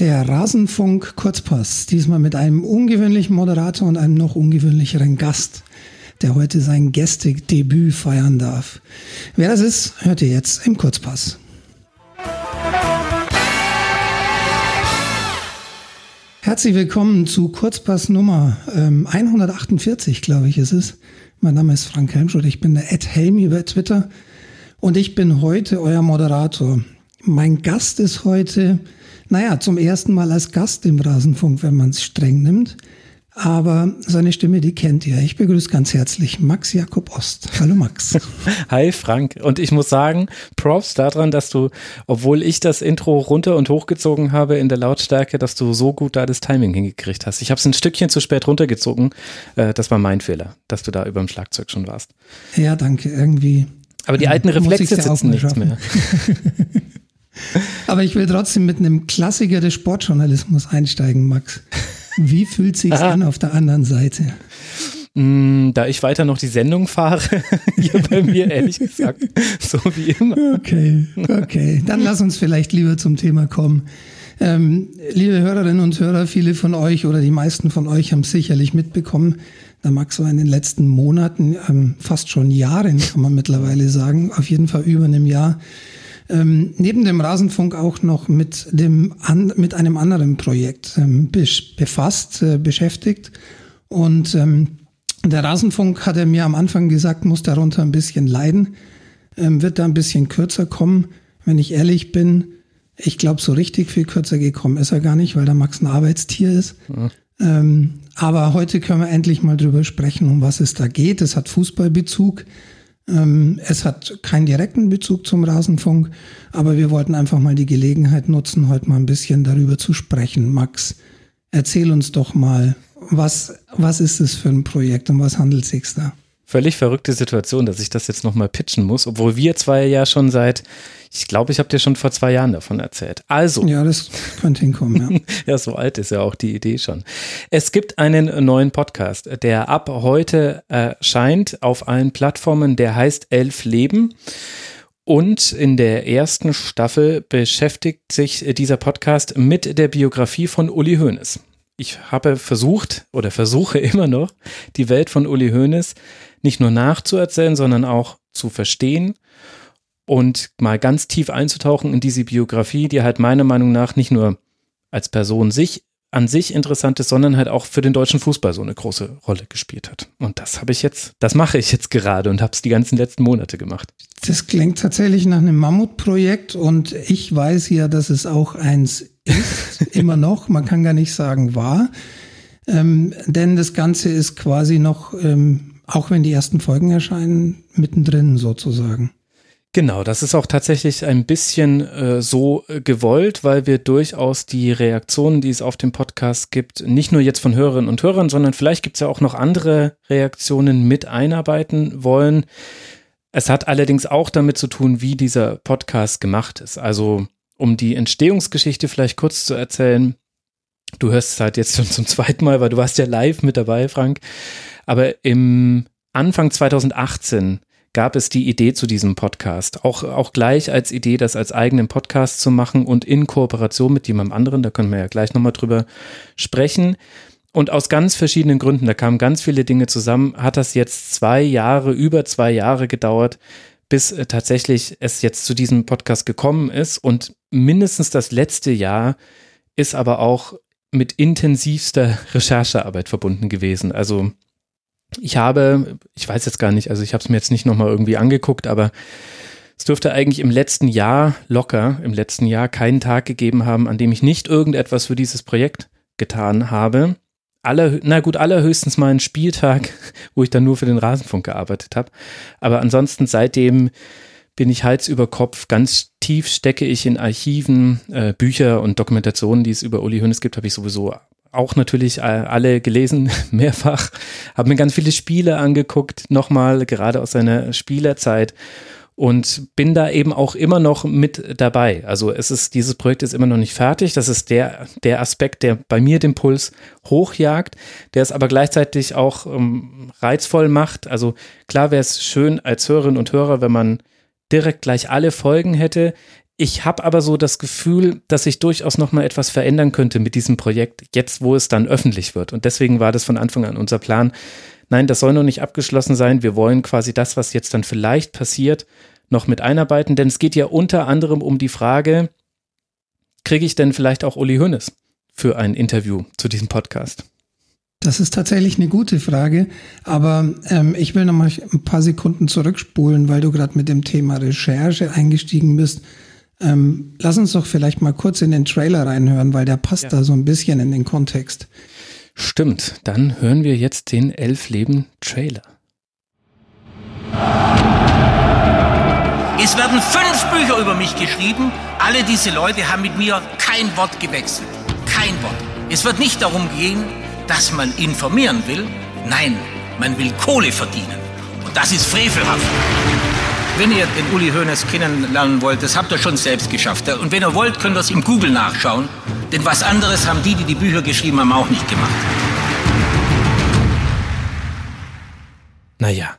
Der Rasenfunk Kurzpass, diesmal mit einem ungewöhnlichen Moderator und einem noch ungewöhnlicheren Gast, der heute sein Gästedebüt feiern darf. Wer das ist, hört ihr jetzt im Kurzpass. Herzlich willkommen zu Kurzpass Nummer ähm, 148, glaube ich, ist es. Mein Name ist Frank Helmschut, ich bin der Ed Helmi über Twitter und ich bin heute euer Moderator. Mein Gast ist heute, naja, zum ersten Mal als Gast im Rasenfunk, wenn man es streng nimmt. Aber seine Stimme, die kennt ihr. Ich begrüße ganz herzlich Max Jakob Ost. Hallo Max. Hi Frank. Und ich muss sagen, Props daran, dass du, obwohl ich das Intro runter und hochgezogen habe in der Lautstärke, dass du so gut da das Timing hingekriegt hast. Ich habe es ein Stückchen zu spät runtergezogen. Äh, das war mein Fehler, dass du da über dem Schlagzeug schon warst. Ja, danke. Irgendwie. Aber die alten Reflexe sitzen nichts mehr. Aber ich will trotzdem mit einem Klassiker des Sportjournalismus einsteigen, Max. Wie fühlt sich an auf der anderen Seite? Mm, da ich weiter noch die Sendung fahre, hier bei mir ehrlich gesagt, so wie immer. Okay, okay. Dann lass uns vielleicht lieber zum Thema kommen. Ähm, liebe Hörerinnen und Hörer, viele von euch oder die meisten von euch haben sicherlich mitbekommen, da Max war in den letzten Monaten, ähm, fast schon Jahren, kann man mittlerweile sagen, auf jeden Fall über einem Jahr, ähm, neben dem Rasenfunk auch noch mit dem an, mit einem anderen Projekt ähm, befasst, äh, beschäftigt. Und ähm, der Rasenfunk hat er mir am Anfang gesagt, muss darunter ein bisschen leiden, ähm, wird da ein bisschen kürzer kommen. Wenn ich ehrlich bin, ich glaube, so richtig viel kürzer gekommen ist er gar nicht, weil der Max ein Arbeitstier ist. Ja. Ähm, aber heute können wir endlich mal drüber sprechen, um was es da geht. Es hat Fußballbezug. Ähm, es hat keinen direkten Bezug zum Rasenfunk, aber wir wollten einfach mal die Gelegenheit nutzen, heute mal ein bisschen darüber zu sprechen. Max, erzähl uns doch mal, was, was ist es für ein Projekt und was handelt es sich da? Völlig verrückte Situation, dass ich das jetzt nochmal pitchen muss, obwohl wir zwei ja schon seit, ich glaube, ich habe dir schon vor zwei Jahren davon erzählt. Also. Ja, das könnte hinkommen, ja. ja, so alt ist ja auch die Idee schon. Es gibt einen neuen Podcast, der ab heute erscheint auf allen Plattformen, der heißt Elf Leben. Und in der ersten Staffel beschäftigt sich dieser Podcast mit der Biografie von Uli Hoeneß. Ich habe versucht oder versuche immer noch, die Welt von Uli Hoeneß nicht nur nachzuerzählen, sondern auch zu verstehen und mal ganz tief einzutauchen in diese Biografie, die halt meiner Meinung nach nicht nur als Person sich an sich interessant ist, sondern halt auch für den deutschen Fußball so eine große Rolle gespielt hat. Und das habe ich jetzt, das mache ich jetzt gerade und habe es die ganzen letzten Monate gemacht. Das klingt tatsächlich nach einem Mammutprojekt und ich weiß ja, dass es auch eins ist, immer noch. Man kann gar nicht sagen war, ähm, denn das Ganze ist quasi noch ähm, auch wenn die ersten Folgen erscheinen, mittendrin sozusagen. Genau, das ist auch tatsächlich ein bisschen äh, so äh, gewollt, weil wir durchaus die Reaktionen, die es auf dem Podcast gibt, nicht nur jetzt von Hörerinnen und Hörern, sondern vielleicht gibt es ja auch noch andere Reaktionen mit einarbeiten wollen. Es hat allerdings auch damit zu tun, wie dieser Podcast gemacht ist. Also, um die Entstehungsgeschichte vielleicht kurz zu erzählen. Du hörst es halt jetzt schon zum zweiten Mal, weil du warst ja live mit dabei, Frank. Aber im Anfang 2018 gab es die Idee zu diesem Podcast. Auch, auch gleich als Idee, das als eigenen Podcast zu machen und in Kooperation mit jemandem anderen. Da können wir ja gleich nochmal drüber sprechen. Und aus ganz verschiedenen Gründen, da kamen ganz viele Dinge zusammen, hat das jetzt zwei Jahre, über zwei Jahre gedauert, bis äh, tatsächlich es jetzt zu diesem Podcast gekommen ist. Und mindestens das letzte Jahr ist aber auch mit intensivster Recherchearbeit verbunden gewesen. Also ich habe, ich weiß jetzt gar nicht, also ich habe es mir jetzt nicht nochmal irgendwie angeguckt, aber es dürfte eigentlich im letzten Jahr locker, im letzten Jahr keinen Tag gegeben haben, an dem ich nicht irgendetwas für dieses Projekt getan habe. Aller, na gut, allerhöchstens mal einen Spieltag, wo ich dann nur für den Rasenfunk gearbeitet habe. Aber ansonsten seitdem bin ich Hals über Kopf. Ganz tief stecke ich in Archiven, äh, Bücher und Dokumentationen, die es über Uli Hoeneß gibt, habe ich sowieso auch natürlich alle gelesen, mehrfach, habe mir ganz viele Spiele angeguckt, nochmal, gerade aus seiner Spielerzeit und bin da eben auch immer noch mit dabei. Also es ist, dieses Projekt ist immer noch nicht fertig. Das ist der, der Aspekt, der bei mir den Puls hochjagt, der es aber gleichzeitig auch ähm, reizvoll macht. Also klar wäre es schön als Hörerin und Hörer, wenn man direkt gleich alle Folgen hätte ich habe aber so das Gefühl, dass sich durchaus noch mal etwas verändern könnte mit diesem Projekt, jetzt wo es dann öffentlich wird. Und deswegen war das von Anfang an unser Plan. Nein, das soll noch nicht abgeschlossen sein. Wir wollen quasi das, was jetzt dann vielleicht passiert, noch mit einarbeiten, denn es geht ja unter anderem um die Frage, kriege ich denn vielleicht auch Uli Hoeneß für ein Interview zu diesem Podcast? Das ist tatsächlich eine gute Frage, aber ähm, ich will noch mal ein paar Sekunden zurückspulen, weil du gerade mit dem Thema Recherche eingestiegen bist. Ähm, lass uns doch vielleicht mal kurz in den Trailer reinhören, weil der passt ja. da so ein bisschen in den Kontext. Stimmt, dann hören wir jetzt den Elf-Leben-Trailer. Es werden fünf Bücher über mich geschrieben. Alle diese Leute haben mit mir kein Wort gewechselt. Kein Wort. Es wird nicht darum gehen, dass man informieren will. Nein, man will Kohle verdienen. Und das ist frevelhaft. Wenn ihr den Uli Hoeneß kennenlernen wollt, das habt ihr schon selbst geschafft. Und wenn ihr wollt, könnt ihr es im Google nachschauen. Denn was anderes haben die, die die Bücher geschrieben haben, auch nicht gemacht. Naja,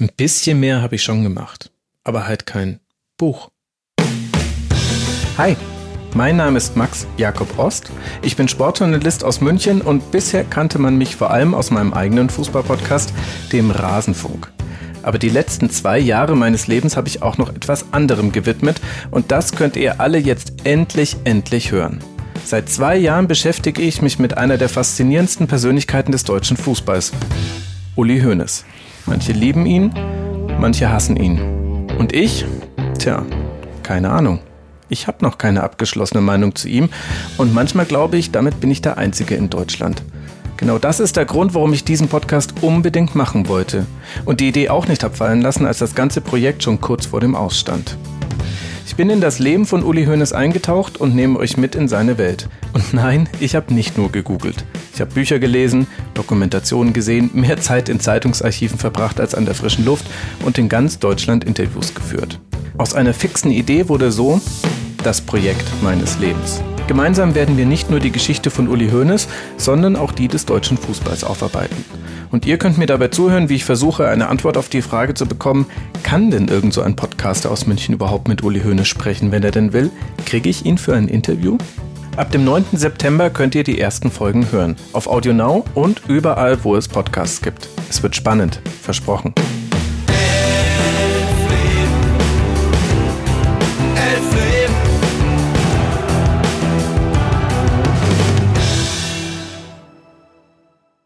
ein bisschen mehr habe ich schon gemacht. Aber halt kein Buch. Hi, mein Name ist Max Jakob Ost. Ich bin Sportjournalist aus München und bisher kannte man mich vor allem aus meinem eigenen Fußballpodcast, dem Rasenfunk. Aber die letzten zwei Jahre meines Lebens habe ich auch noch etwas anderem gewidmet und das könnt ihr alle jetzt endlich, endlich hören. Seit zwei Jahren beschäftige ich mich mit einer der faszinierendsten Persönlichkeiten des deutschen Fußballs, Uli Hoeneß. Manche lieben ihn, manche hassen ihn. Und ich? Tja, keine Ahnung. Ich habe noch keine abgeschlossene Meinung zu ihm und manchmal glaube ich, damit bin ich der Einzige in Deutschland. Genau das ist der Grund, warum ich diesen Podcast unbedingt machen wollte und die Idee auch nicht abfallen lassen, als das ganze Projekt schon kurz vor dem Ausstand. Ich bin in das Leben von Uli Hoeneß eingetaucht und nehme euch mit in seine Welt. Und nein, ich habe nicht nur gegoogelt. Ich habe Bücher gelesen, Dokumentationen gesehen, mehr Zeit in Zeitungsarchiven verbracht als an der frischen Luft und in ganz Deutschland Interviews geführt. Aus einer fixen Idee wurde so das Projekt meines Lebens. Gemeinsam werden wir nicht nur die Geschichte von Uli Hoeneß, sondern auch die des deutschen Fußballs aufarbeiten. Und ihr könnt mir dabei zuhören, wie ich versuche, eine Antwort auf die Frage zu bekommen, kann denn irgend so ein Podcaster aus München überhaupt mit Uli Hoeneß sprechen, wenn er denn will? Kriege ich ihn für ein Interview? Ab dem 9. September könnt ihr die ersten Folgen hören. Auf Audio Now und überall, wo es Podcasts gibt. Es wird spannend. Versprochen.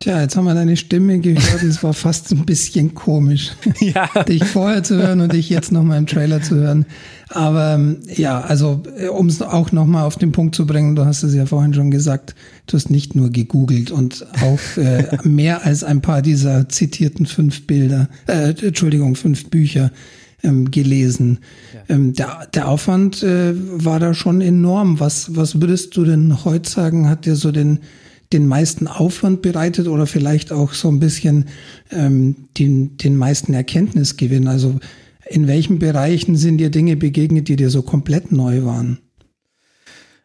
Tja, jetzt haben wir deine Stimme gehört und es war fast ein bisschen komisch, ja. dich vorher zu hören und dich jetzt nochmal im Trailer zu hören. Aber ähm, ja, also äh, um es auch nochmal auf den Punkt zu bringen, du hast es ja vorhin schon gesagt, du hast nicht nur gegoogelt und auch äh, mehr als ein paar dieser zitierten fünf Bilder, äh, Entschuldigung, fünf Bücher ähm, gelesen. Ja. Ähm, der, der Aufwand äh, war da schon enorm. Was, was würdest du denn heute sagen, hat dir so den den meisten Aufwand bereitet oder vielleicht auch so ein bisschen ähm, den, den meisten Erkenntnisgewinn? Also in welchen Bereichen sind dir Dinge begegnet, die dir so komplett neu waren?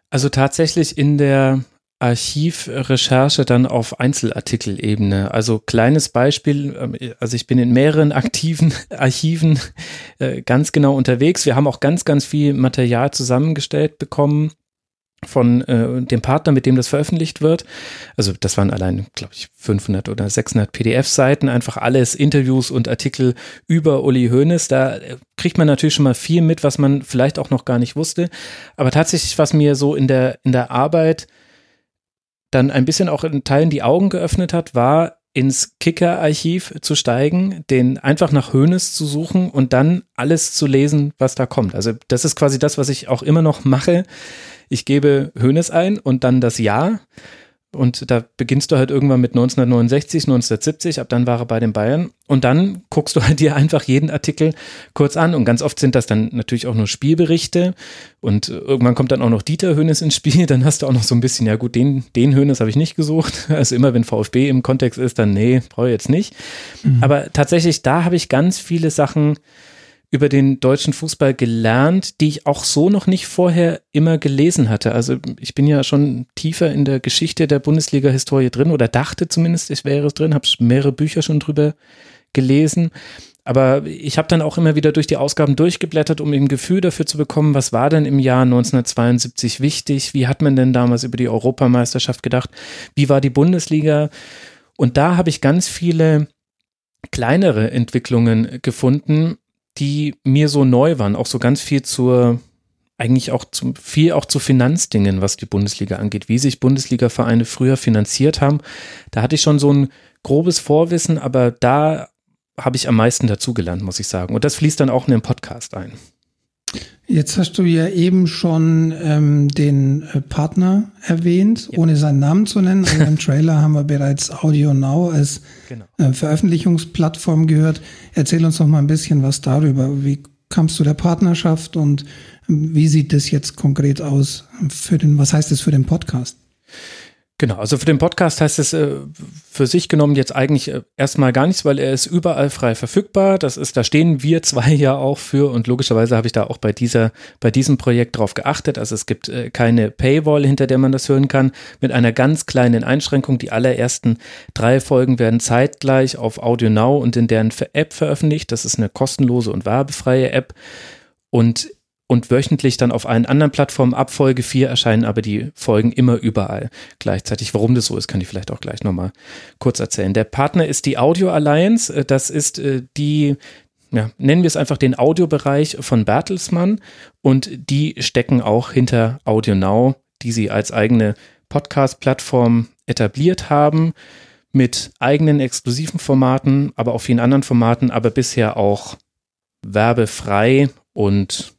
Also tatsächlich in der Archivrecherche dann auf Einzelartikelebene. Also kleines Beispiel, ähm, also ich bin in mehreren aktiven Archiven äh, ganz genau unterwegs. Wir haben auch ganz, ganz viel Material zusammengestellt bekommen von äh, dem Partner, mit dem das veröffentlicht wird. Also das waren allein, glaube ich, 500 oder 600 PDF-Seiten, einfach alles Interviews und Artikel über Uli Hoeneß. Da äh, kriegt man natürlich schon mal viel mit, was man vielleicht auch noch gar nicht wusste. Aber tatsächlich, was mir so in der, in der Arbeit dann ein bisschen auch in Teilen die Augen geöffnet hat, war ins Kicker-Archiv zu steigen, den einfach nach Hönes zu suchen und dann alles zu lesen, was da kommt. Also das ist quasi das, was ich auch immer noch mache ich gebe Hönes ein und dann das Jahr. Und da beginnst du halt irgendwann mit 1969, 1970, ab dann war er bei den Bayern. Und dann guckst du halt dir einfach jeden Artikel kurz an. Und ganz oft sind das dann natürlich auch nur Spielberichte. Und irgendwann kommt dann auch noch Dieter Hönes ins Spiel. Dann hast du auch noch so ein bisschen, ja gut, den, den Hönes habe ich nicht gesucht. Also immer wenn VfB im Kontext ist, dann nee, brauche ich jetzt nicht. Mhm. Aber tatsächlich, da habe ich ganz viele Sachen über den deutschen Fußball gelernt, die ich auch so noch nicht vorher immer gelesen hatte. Also ich bin ja schon tiefer in der Geschichte der Bundesliga-Historie drin oder dachte zumindest, ich wäre es drin, habe mehrere Bücher schon drüber gelesen. aber ich habe dann auch immer wieder durch die Ausgaben durchgeblättert, um ein Gefühl dafür zu bekommen, was war denn im Jahr 1972 wichtig, wie hat man denn damals über die Europameisterschaft gedacht, wie war die Bundesliga. Und da habe ich ganz viele kleinere Entwicklungen gefunden, die mir so neu waren, auch so ganz viel zur eigentlich auch zu, viel auch zu Finanzdingen, was die Bundesliga angeht, wie sich Bundesliga-Vereine früher finanziert haben. Da hatte ich schon so ein grobes Vorwissen, aber da habe ich am meisten dazugelernt, muss ich sagen. Und das fließt dann auch in den Podcast ein. Jetzt hast du ja eben schon ähm, den äh, Partner erwähnt, ja. ohne seinen Namen zu nennen. Also Im Trailer haben wir bereits Audio Now als genau. äh, Veröffentlichungsplattform gehört. Erzähl uns noch mal ein bisschen was darüber. Wie kamst du der Partnerschaft und ähm, wie sieht das jetzt konkret aus für den, was heißt das für den Podcast? Genau, also für den Podcast heißt es äh, für sich genommen jetzt eigentlich äh, erstmal gar nichts, weil er ist überall frei verfügbar. Das ist, da stehen wir zwei ja auch für und logischerweise habe ich da auch bei dieser, bei diesem Projekt drauf geachtet. Also es gibt äh, keine Paywall, hinter der man das hören kann, mit einer ganz kleinen Einschränkung. Die allerersten drei Folgen werden zeitgleich auf Audio Now und in deren App veröffentlicht. Das ist eine kostenlose und werbefreie App. Und und wöchentlich dann auf allen anderen Plattformen ab Folge 4 erscheinen aber die Folgen immer überall gleichzeitig. Warum das so ist, kann ich vielleicht auch gleich nochmal kurz erzählen. Der Partner ist die Audio Alliance. Äh, das ist äh, die, ja, nennen wir es einfach den Audiobereich von Bertelsmann und die stecken auch hinter Audio Now, die sie als eigene Podcast-Plattform etabliert haben mit eigenen exklusiven Formaten, aber auch vielen anderen Formaten, aber bisher auch werbefrei und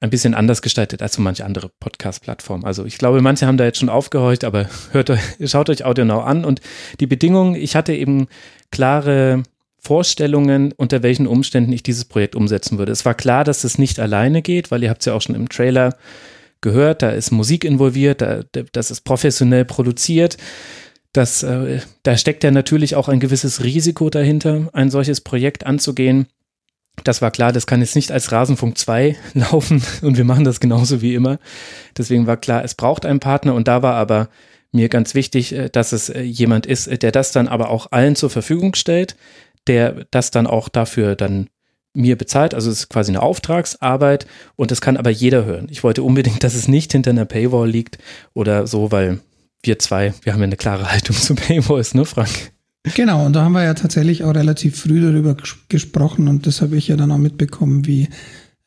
ein bisschen anders gestaltet als so manche andere Podcast-Plattformen. Also ich glaube, manche haben da jetzt schon aufgehorcht, aber hört euch, schaut euch AudioNow an und die Bedingungen, ich hatte eben klare Vorstellungen, unter welchen Umständen ich dieses Projekt umsetzen würde. Es war klar, dass es nicht alleine geht, weil ihr habt es ja auch schon im Trailer gehört, da ist Musik involviert, da, das ist professionell produziert. Das, äh, da steckt ja natürlich auch ein gewisses Risiko dahinter, ein solches Projekt anzugehen das war klar, das kann jetzt nicht als Rasenfunk 2 laufen und wir machen das genauso wie immer. Deswegen war klar, es braucht einen Partner und da war aber mir ganz wichtig, äh, dass es äh, jemand ist, äh, der das dann aber auch allen zur Verfügung stellt, der das dann auch dafür dann mir bezahlt. Also es ist quasi eine Auftragsarbeit und das kann aber jeder hören. Ich wollte unbedingt, dass es nicht hinter einer Paywall liegt oder so, weil wir zwei, wir haben ja eine klare Haltung zu Paywalls, ne, Frank? Genau, und da haben wir ja tatsächlich auch relativ früh darüber gesprochen und das habe ich ja dann auch mitbekommen, wie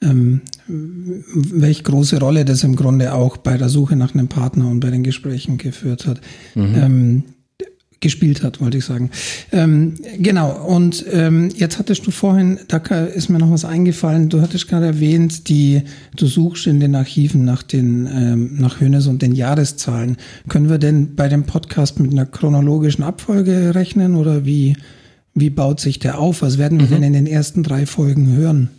ähm, welche große Rolle das im Grunde auch bei der Suche nach einem Partner und bei den Gesprächen geführt hat. Mhm. Ähm, gespielt hat, wollte ich sagen. Ähm, genau, und ähm, jetzt hattest du vorhin, da ist mir noch was eingefallen, du hattest gerade erwähnt, die, du suchst in den Archiven nach den, ähm, nach Hönes und den Jahreszahlen. Können wir denn bei dem Podcast mit einer chronologischen Abfolge rechnen oder wie, wie baut sich der auf? Was werden wir mhm. denn in den ersten drei Folgen hören?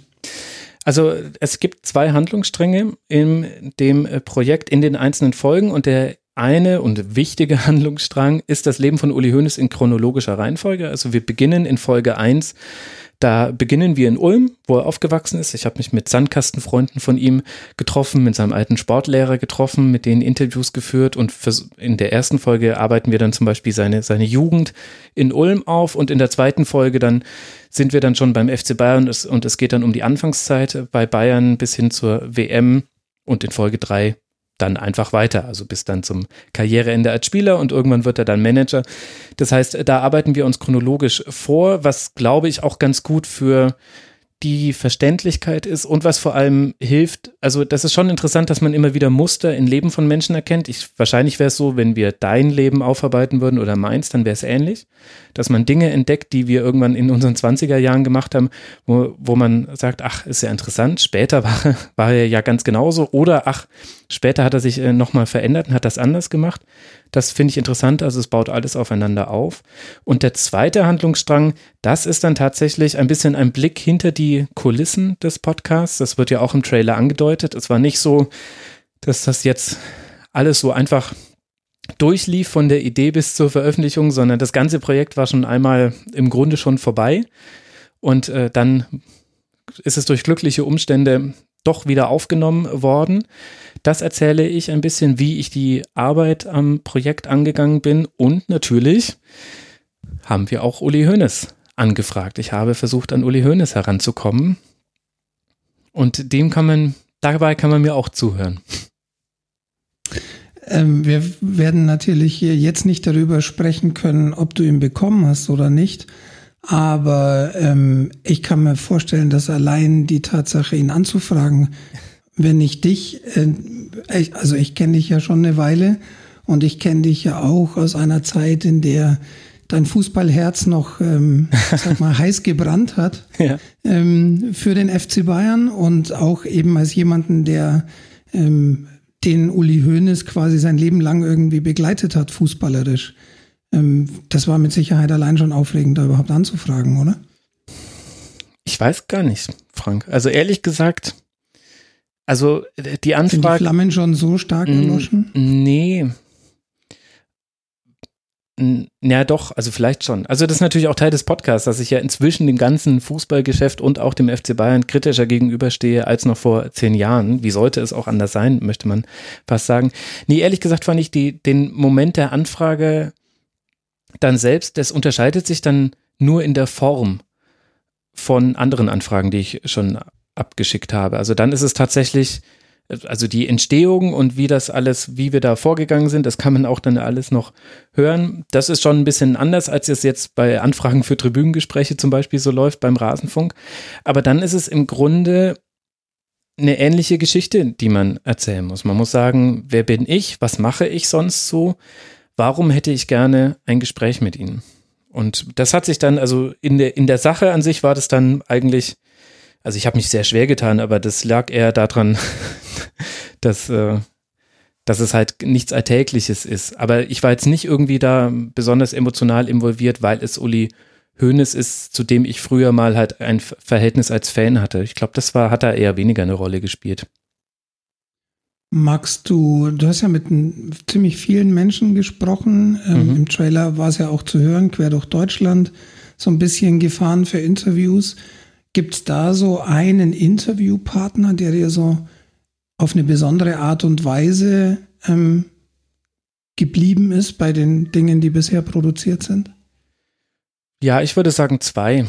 Also es gibt zwei Handlungsstränge in dem äh, Projekt in den einzelnen Folgen und der eine und wichtige Handlungsstrang ist das Leben von Uli Hoeneß in chronologischer Reihenfolge. Also wir beginnen in Folge 1. Da beginnen wir in Ulm, wo er aufgewachsen ist. Ich habe mich mit Sandkastenfreunden von ihm getroffen, mit seinem alten Sportlehrer getroffen, mit denen Interviews geführt und in der ersten Folge arbeiten wir dann zum Beispiel seine, seine Jugend in Ulm auf und in der zweiten Folge dann sind wir dann schon beim FC Bayern und es geht dann um die Anfangszeit bei Bayern bis hin zur WM und in Folge 3 dann einfach weiter, also bis dann zum Karriereende als Spieler und irgendwann wird er dann Manager. Das heißt, da arbeiten wir uns chronologisch vor, was glaube ich auch ganz gut für die Verständlichkeit ist und was vor allem hilft. Also das ist schon interessant, dass man immer wieder Muster im Leben von Menschen erkennt. Ich, wahrscheinlich wäre es so, wenn wir dein Leben aufarbeiten würden oder meins, dann wäre es ähnlich, dass man Dinge entdeckt, die wir irgendwann in unseren 20er Jahren gemacht haben, wo, wo man sagt, ach, ist ja interessant, später war, war er ja ganz genauso oder ach, später hat er sich äh, nochmal verändert und hat das anders gemacht. Das finde ich interessant, also es baut alles aufeinander auf. Und der zweite Handlungsstrang, das ist dann tatsächlich ein bisschen ein Blick hinter die Kulissen des Podcasts. Das wird ja auch im Trailer angedeutet. Es war nicht so, dass das jetzt alles so einfach durchlief von der Idee bis zur Veröffentlichung, sondern das ganze Projekt war schon einmal im Grunde schon vorbei. Und äh, dann ist es durch glückliche Umstände doch wieder aufgenommen worden. Das erzähle ich ein bisschen, wie ich die Arbeit am Projekt angegangen bin und natürlich haben wir auch Uli Hoeneß angefragt. Ich habe versucht, an Uli Hoeneß heranzukommen. Und dem kann man, dabei kann man mir auch zuhören. Ähm, wir werden natürlich hier jetzt nicht darüber sprechen können, ob du ihn bekommen hast oder nicht. Aber ähm, ich kann mir vorstellen, dass allein die Tatsache, ihn anzufragen, wenn ich dich, äh, ich, also ich kenne dich ja schon eine Weile und ich kenne dich ja auch aus einer Zeit, in der dein Fußballherz noch, ähm, sag mal, heiß gebrannt hat ja. ähm, für den FC Bayern und auch eben als jemanden, der ähm, den Uli Hoeneß quasi sein Leben lang irgendwie begleitet hat, fußballerisch. Ähm, das war mit Sicherheit allein schon aufregend, da überhaupt anzufragen, oder? Ich weiß gar nicht, Frank. Also ehrlich gesagt, also die Anfrage. Sind die Flammen schon so stark erloschen? Nee, ja, doch, also vielleicht schon. Also das ist natürlich auch Teil des Podcasts, dass ich ja inzwischen dem ganzen Fußballgeschäft und auch dem FC Bayern kritischer gegenüberstehe als noch vor zehn Jahren. Wie sollte es auch anders sein, möchte man fast sagen. Nee, ehrlich gesagt fand ich die, den Moment der Anfrage dann selbst, das unterscheidet sich dann nur in der Form von anderen Anfragen, die ich schon abgeschickt habe. Also dann ist es tatsächlich also die Entstehung und wie das alles, wie wir da vorgegangen sind, das kann man auch dann alles noch hören. Das ist schon ein bisschen anders, als es jetzt bei Anfragen für Tribünengespräche zum Beispiel so läuft beim Rasenfunk. Aber dann ist es im Grunde eine ähnliche Geschichte, die man erzählen muss. Man muss sagen, wer bin ich? Was mache ich sonst so? Warum hätte ich gerne ein Gespräch mit Ihnen? Und das hat sich dann, also in der, in der Sache an sich war das dann eigentlich, also ich habe mich sehr schwer getan, aber das lag eher daran, dass, äh, dass es halt nichts Alltägliches ist. Aber ich war jetzt nicht irgendwie da besonders emotional involviert, weil es Uli Hoeneß ist, zu dem ich früher mal halt ein Verhältnis als Fan hatte. Ich glaube, das war, hat da eher weniger eine Rolle gespielt. Magst du, du hast ja mit ziemlich vielen Menschen gesprochen. Ähm, mhm. Im Trailer war es ja auch zu hören, quer durch Deutschland, so ein bisschen gefahren für Interviews. Gibt es da so einen Interviewpartner, der dir so auf eine besondere Art und Weise ähm, geblieben ist bei den Dingen, die bisher produziert sind? Ja, ich würde sagen zwei.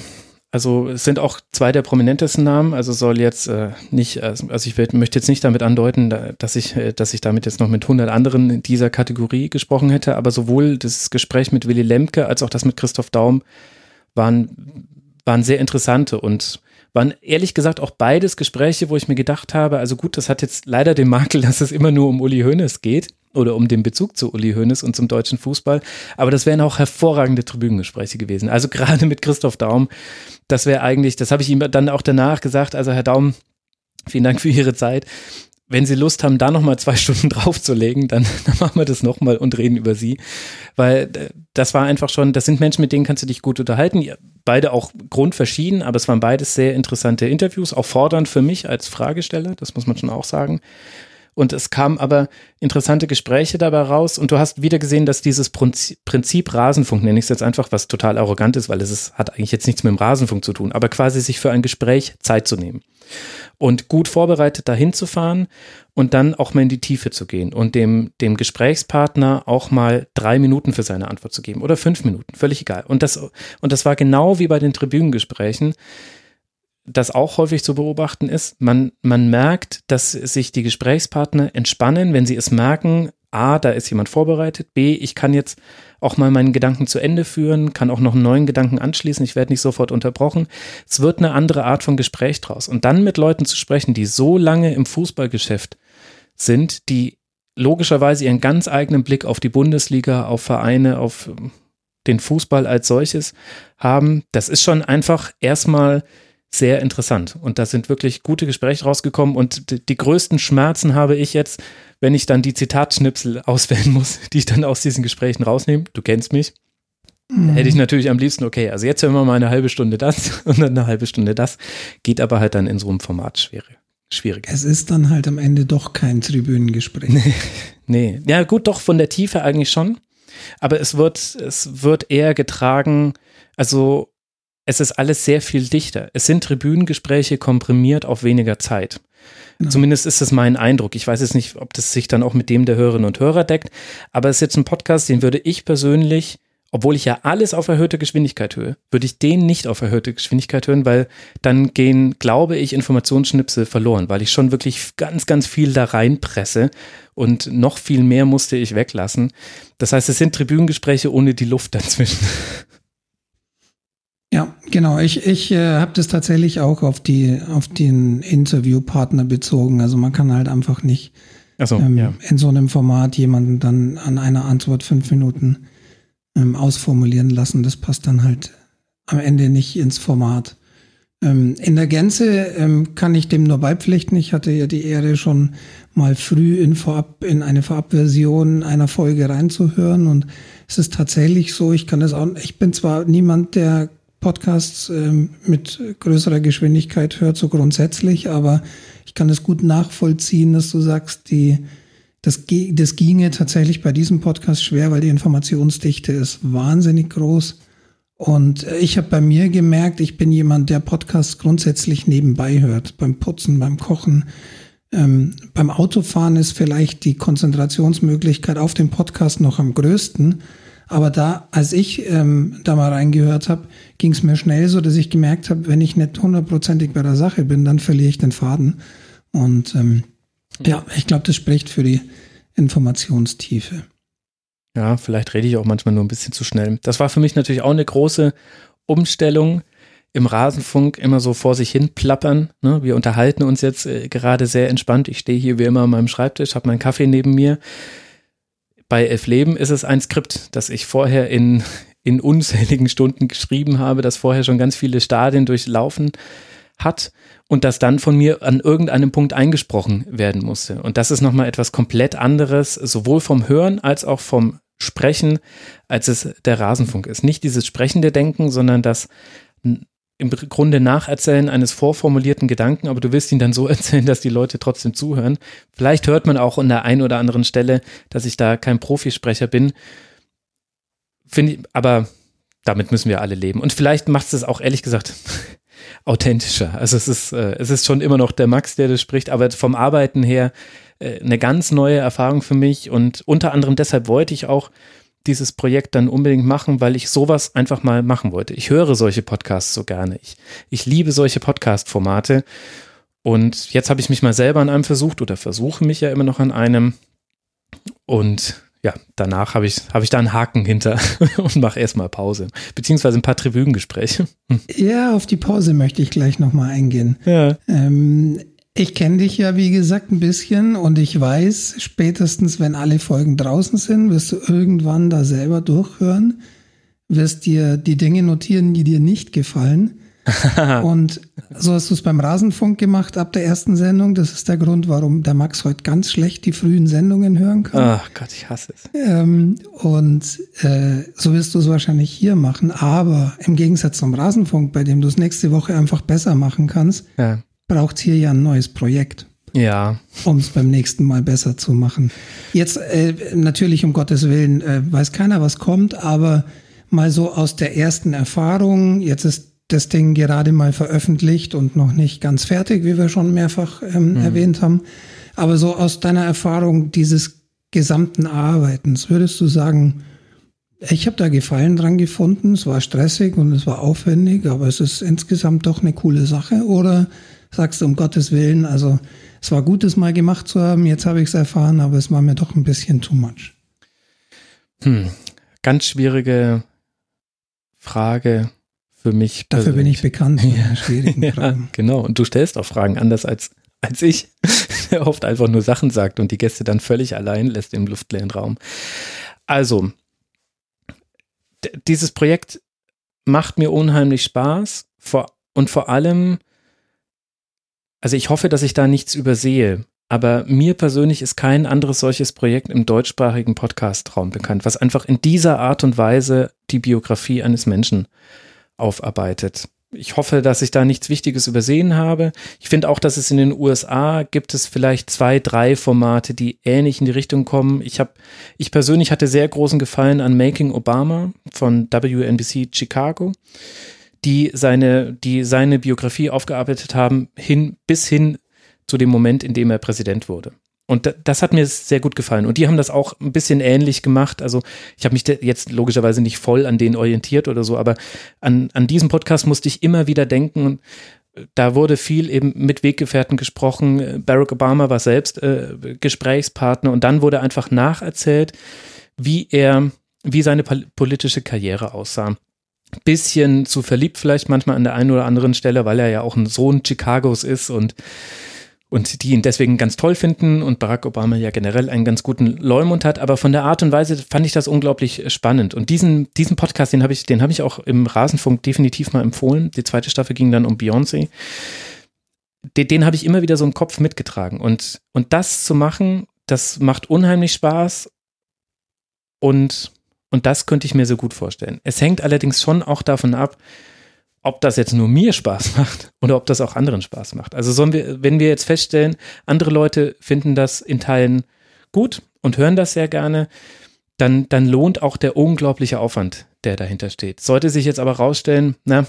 Also es sind auch zwei der prominentesten Namen. Also soll jetzt äh, nicht, also ich will, möchte jetzt nicht damit andeuten, dass ich, äh, dass ich damit jetzt noch mit 100 anderen in dieser Kategorie gesprochen hätte. Aber sowohl das Gespräch mit Willy Lemke als auch das mit Christoph Daum waren, waren sehr interessante und waren ehrlich gesagt auch beides Gespräche, wo ich mir gedacht habe, also gut, das hat jetzt leider den Makel, dass es immer nur um Uli Hoeneß geht oder um den Bezug zu Uli Hoeneß und zum deutschen Fußball. Aber das wären auch hervorragende Tribünengespräche gewesen. Also gerade mit Christoph Daum, das wäre eigentlich, das habe ich ihm dann auch danach gesagt. Also Herr Daum, vielen Dank für Ihre Zeit wenn Sie Lust haben, da nochmal zwei Stunden draufzulegen, dann, dann machen wir das nochmal und reden über Sie. Weil äh, das war einfach schon, das sind Menschen, mit denen kannst du dich gut unterhalten. Beide auch grundverschieden, aber es waren beides sehr interessante Interviews, auch fordernd für mich als Fragesteller, das muss man schon auch sagen. Und es kamen aber interessante Gespräche dabei raus. Und du hast wieder gesehen, dass dieses Prinzip Rasenfunk, nenne ich es jetzt einfach, was total arrogant ist, weil es ist, hat eigentlich jetzt nichts mit dem Rasenfunk zu tun, aber quasi sich für ein Gespräch Zeit zu nehmen und gut vorbereitet dahin zu fahren und dann auch mal in die Tiefe zu gehen und dem, dem Gesprächspartner auch mal drei Minuten für seine Antwort zu geben oder fünf Minuten, völlig egal. Und das, und das war genau wie bei den Tribünengesprächen, das auch häufig zu beobachten ist. Man, man merkt, dass sich die Gesprächspartner entspannen, wenn sie es merken, A, da ist jemand vorbereitet, B, ich kann jetzt auch mal meinen Gedanken zu Ende führen, kann auch noch einen neuen Gedanken anschließen, ich werde nicht sofort unterbrochen. Es wird eine andere Art von Gespräch draus. Und dann mit Leuten zu sprechen, die so lange im Fußballgeschäft sind, die logischerweise ihren ganz eigenen Blick auf die Bundesliga, auf Vereine, auf den Fußball als solches haben, das ist schon einfach erstmal sehr interessant. Und da sind wirklich gute Gespräche rausgekommen. Und die, die größten Schmerzen habe ich jetzt, wenn ich dann die Zitatschnipsel auswählen muss, die ich dann aus diesen Gesprächen rausnehme. Du kennst mich. Mhm. Hätte ich natürlich am liebsten, okay, also jetzt hören wir mal eine halbe Stunde das und dann eine halbe Stunde das. Geht aber halt dann in so einem Format schwierig. Schwierig. Es ist dann halt am Ende doch kein Tribünengespräch. Nee, nee. Ja, gut, doch von der Tiefe eigentlich schon. Aber es wird, es wird eher getragen, also es ist alles sehr viel dichter. Es sind Tribünengespräche komprimiert auf weniger Zeit. Genau. Zumindest ist es mein Eindruck. Ich weiß jetzt nicht, ob das sich dann auch mit dem der Hörerinnen und Hörer deckt, aber es ist jetzt ein Podcast, den würde ich persönlich obwohl ich ja alles auf erhöhte Geschwindigkeit höre, würde ich den nicht auf erhöhte Geschwindigkeit hören, weil dann gehen, glaube ich, Informationsschnipsel verloren, weil ich schon wirklich ganz, ganz viel da reinpresse und noch viel mehr musste ich weglassen. Das heißt, es sind Tribünengespräche ohne die Luft dazwischen. Ja, genau. Ich, ich äh, habe das tatsächlich auch auf die auf den Interviewpartner bezogen. Also man kann halt einfach nicht so, ähm, ja. in so einem Format jemanden dann an einer Antwort fünf Minuten ähm, ausformulieren lassen. Das passt dann halt am Ende nicht ins Format. Ähm, in der Gänze ähm, kann ich dem nur beipflichten. Ich hatte ja die Ehre, schon mal früh in, Vorab, in eine Vorabversion einer Folge reinzuhören. Und es ist tatsächlich so, ich kann es auch, ich bin zwar niemand, der Podcasts ähm, mit größerer Geschwindigkeit hört, so grundsätzlich, aber ich kann es gut nachvollziehen, dass du sagst, die das, das ginge tatsächlich bei diesem Podcast schwer, weil die Informationsdichte ist wahnsinnig groß. Und äh, ich habe bei mir gemerkt, ich bin jemand, der Podcasts grundsätzlich nebenbei hört. Beim Putzen, beim Kochen, ähm, beim Autofahren ist vielleicht die Konzentrationsmöglichkeit auf den Podcast noch am größten. Aber da, als ich ähm, da mal reingehört habe, ging es mir schnell so, dass ich gemerkt habe, wenn ich nicht hundertprozentig bei der Sache bin, dann verliere ich den Faden. Und ähm, ja, ich glaube, das spricht für die Informationstiefe. Ja, vielleicht rede ich auch manchmal nur ein bisschen zu schnell. Das war für mich natürlich auch eine große Umstellung im Rasenfunk immer so vor sich hin plappern. Ne? Wir unterhalten uns jetzt äh, gerade sehr entspannt. Ich stehe hier wie immer an meinem Schreibtisch, habe meinen Kaffee neben mir. Bei Elf Leben ist es ein Skript, das ich vorher in, in unzähligen Stunden geschrieben habe, das vorher schon ganz viele Stadien durchlaufen hat und das dann von mir an irgendeinem Punkt eingesprochen werden musste. Und das ist nochmal etwas komplett anderes, sowohl vom Hören als auch vom Sprechen, als es der Rasenfunk ist. Nicht dieses sprechende Denken, sondern das im Grunde Nacherzählen eines vorformulierten Gedanken, aber du willst ihn dann so erzählen, dass die Leute trotzdem zuhören. Vielleicht hört man auch an der einen oder anderen Stelle, dass ich da kein Profisprecher bin. Finde ich, aber damit müssen wir alle leben. Und vielleicht macht es auch ehrlich gesagt authentischer. Also es ist, äh, es ist schon immer noch der Max, der das spricht, aber vom Arbeiten her äh, eine ganz neue Erfahrung für mich und unter anderem deshalb wollte ich auch dieses Projekt dann unbedingt machen, weil ich sowas einfach mal machen wollte. Ich höre solche Podcasts so gerne. Ich, ich liebe solche Podcast-Formate. Und jetzt habe ich mich mal selber an einem versucht oder versuche mich ja immer noch an einem. Und ja, danach habe ich, hab ich da einen Haken hinter und mache erstmal Pause. Beziehungsweise ein paar Tribünengespräche. Ja, auf die Pause möchte ich gleich nochmal eingehen. Ja. Ähm, ich kenne dich ja, wie gesagt, ein bisschen und ich weiß, spätestens wenn alle Folgen draußen sind, wirst du irgendwann da selber durchhören, wirst dir die Dinge notieren, die dir nicht gefallen und so hast du es beim Rasenfunk gemacht ab der ersten Sendung. Das ist der Grund, warum der Max heute ganz schlecht die frühen Sendungen hören kann. Ach Gott, ich hasse es. Ähm, und äh, so wirst du es wahrscheinlich hier machen. Aber im Gegensatz zum Rasenfunk, bei dem du es nächste Woche einfach besser machen kannst, ja. Braucht hier ja ein neues Projekt. Ja. Um es beim nächsten Mal besser zu machen. Jetzt äh, natürlich um Gottes Willen äh, weiß keiner, was kommt, aber mal so aus der ersten Erfahrung, jetzt ist das Ding gerade mal veröffentlicht und noch nicht ganz fertig, wie wir schon mehrfach ähm, mhm. erwähnt haben. Aber so aus deiner Erfahrung dieses gesamten Arbeitens, würdest du sagen, ich habe da Gefallen dran gefunden, es war stressig und es war aufwendig, aber es ist insgesamt doch eine coole Sache? Oder sagst du um Gottes Willen, also es war gut, es mal gemacht zu haben, jetzt habe ich es erfahren, aber es war mir doch ein bisschen too much? Hm. Ganz schwierige Frage für mich. Dafür persönlich. bin ich bekannt. Ja. Schwierigen ja, genau. Und du stellst auch Fragen anders als, als ich, der oft einfach nur Sachen sagt und die Gäste dann völlig allein lässt im luftleeren Raum. Also, dieses Projekt macht mir unheimlich Spaß vor, und vor allem, also ich hoffe, dass ich da nichts übersehe. Aber mir persönlich ist kein anderes solches Projekt im deutschsprachigen Podcast-Raum bekannt, was einfach in dieser Art und Weise die Biografie eines Menschen aufarbeitet. Ich hoffe, dass ich da nichts Wichtiges übersehen habe. Ich finde auch, dass es in den USA gibt es vielleicht zwei, drei Formate, die ähnlich in die Richtung kommen. Ich habe, ich persönlich hatte sehr großen Gefallen an Making Obama von WNBC Chicago, die seine, die seine Biografie aufgearbeitet haben, hin, bis hin zu dem Moment, in dem er Präsident wurde. Und das hat mir sehr gut gefallen. Und die haben das auch ein bisschen ähnlich gemacht. Also ich habe mich jetzt logischerweise nicht voll an denen orientiert oder so, aber an, an diesem Podcast musste ich immer wieder denken. Da wurde viel eben mit Weggefährten gesprochen. Barack Obama war selbst äh, Gesprächspartner und dann wurde einfach nacherzählt, wie er, wie seine politische Karriere aussah bisschen zu verliebt vielleicht manchmal an der einen oder anderen Stelle, weil er ja auch ein Sohn Chicagos ist und und die ihn deswegen ganz toll finden und Barack Obama ja generell einen ganz guten Leumund hat, aber von der Art und Weise fand ich das unglaublich spannend und diesen diesen Podcast, den habe ich den ich auch im Rasenfunk definitiv mal empfohlen. Die zweite Staffel ging dann um Beyoncé. Den, den habe ich immer wieder so im Kopf mitgetragen und und das zu machen, das macht unheimlich Spaß und und das könnte ich mir so gut vorstellen. Es hängt allerdings schon auch davon ab, ob das jetzt nur mir Spaß macht oder ob das auch anderen Spaß macht. Also wir, wenn wir jetzt feststellen, andere Leute finden das in Teilen gut und hören das sehr gerne, dann, dann lohnt auch der unglaubliche Aufwand, der dahinter steht. Sollte sich jetzt aber rausstellen, na,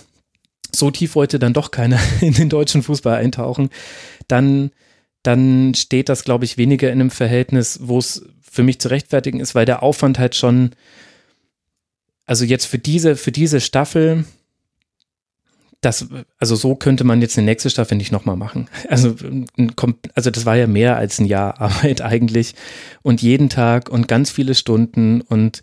so tief wollte dann doch keiner in den deutschen Fußball eintauchen, dann, dann steht das, glaube ich, weniger in einem Verhältnis, wo es für mich zu rechtfertigen ist, weil der Aufwand halt schon, also jetzt für diese, für diese Staffel, das, also so könnte man jetzt eine nächste Staffel nicht nochmal machen. Also, also das war ja mehr als ein Jahr Arbeit eigentlich und jeden Tag und ganz viele Stunden und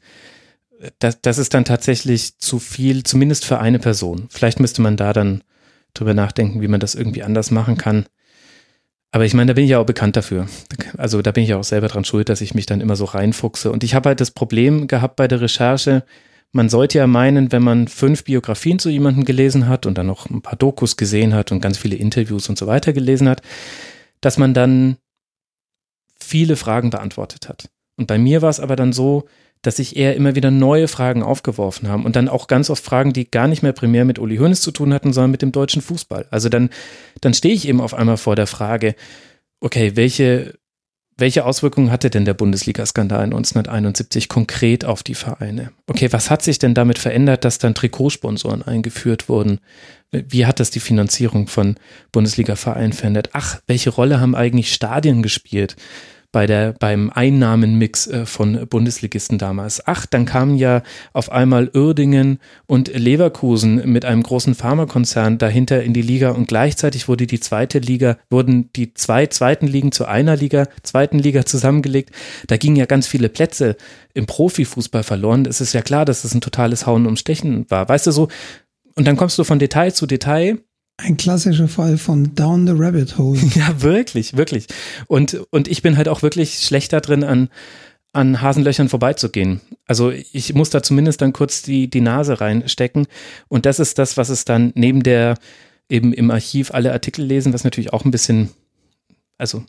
das, das ist dann tatsächlich zu viel, zumindest für eine Person. Vielleicht müsste man da dann drüber nachdenken, wie man das irgendwie anders machen kann. Aber ich meine, da bin ich ja auch bekannt dafür. Also da bin ich ja auch selber dran schuld, dass ich mich dann immer so reinfuchse. Und ich habe halt das Problem gehabt bei der Recherche, man sollte ja meinen, wenn man fünf Biografien zu jemandem gelesen hat und dann noch ein paar Dokus gesehen hat und ganz viele Interviews und so weiter gelesen hat, dass man dann viele Fragen beantwortet hat. Und bei mir war es aber dann so, dass sich eher immer wieder neue Fragen aufgeworfen haben und dann auch ganz oft Fragen, die gar nicht mehr primär mit Uli Hoeneß zu tun hatten, sondern mit dem deutschen Fußball. Also dann, dann stehe ich eben auf einmal vor der Frage, okay, welche welche Auswirkungen hatte denn der Bundesliga-Skandal 1971 konkret auf die Vereine? Okay, was hat sich denn damit verändert, dass dann Trikotsponsoren eingeführt wurden? Wie hat das die Finanzierung von Bundesliga-Vereinen verändert? Ach, welche Rolle haben eigentlich Stadien gespielt? Bei der, beim Einnahmenmix äh, von Bundesligisten damals. Ach, dann kamen ja auf einmal Uerdingen und Leverkusen mit einem großen Pharmakonzern dahinter in die Liga und gleichzeitig wurde die zweite Liga, wurden die zwei zweiten Ligen zu einer Liga, zweiten Liga zusammengelegt. Da gingen ja ganz viele Plätze im Profifußball verloren. Es ist ja klar, dass das ein totales Hauen um Stechen war. Weißt du so, und dann kommst du von Detail zu Detail ein klassischer Fall von Down the Rabbit Hole. Ja, wirklich, wirklich. Und, und ich bin halt auch wirklich schlechter drin, an, an Hasenlöchern vorbeizugehen. Also ich muss da zumindest dann kurz die, die Nase reinstecken. Und das ist das, was es dann neben der eben im Archiv alle Artikel lesen, was natürlich auch ein bisschen, also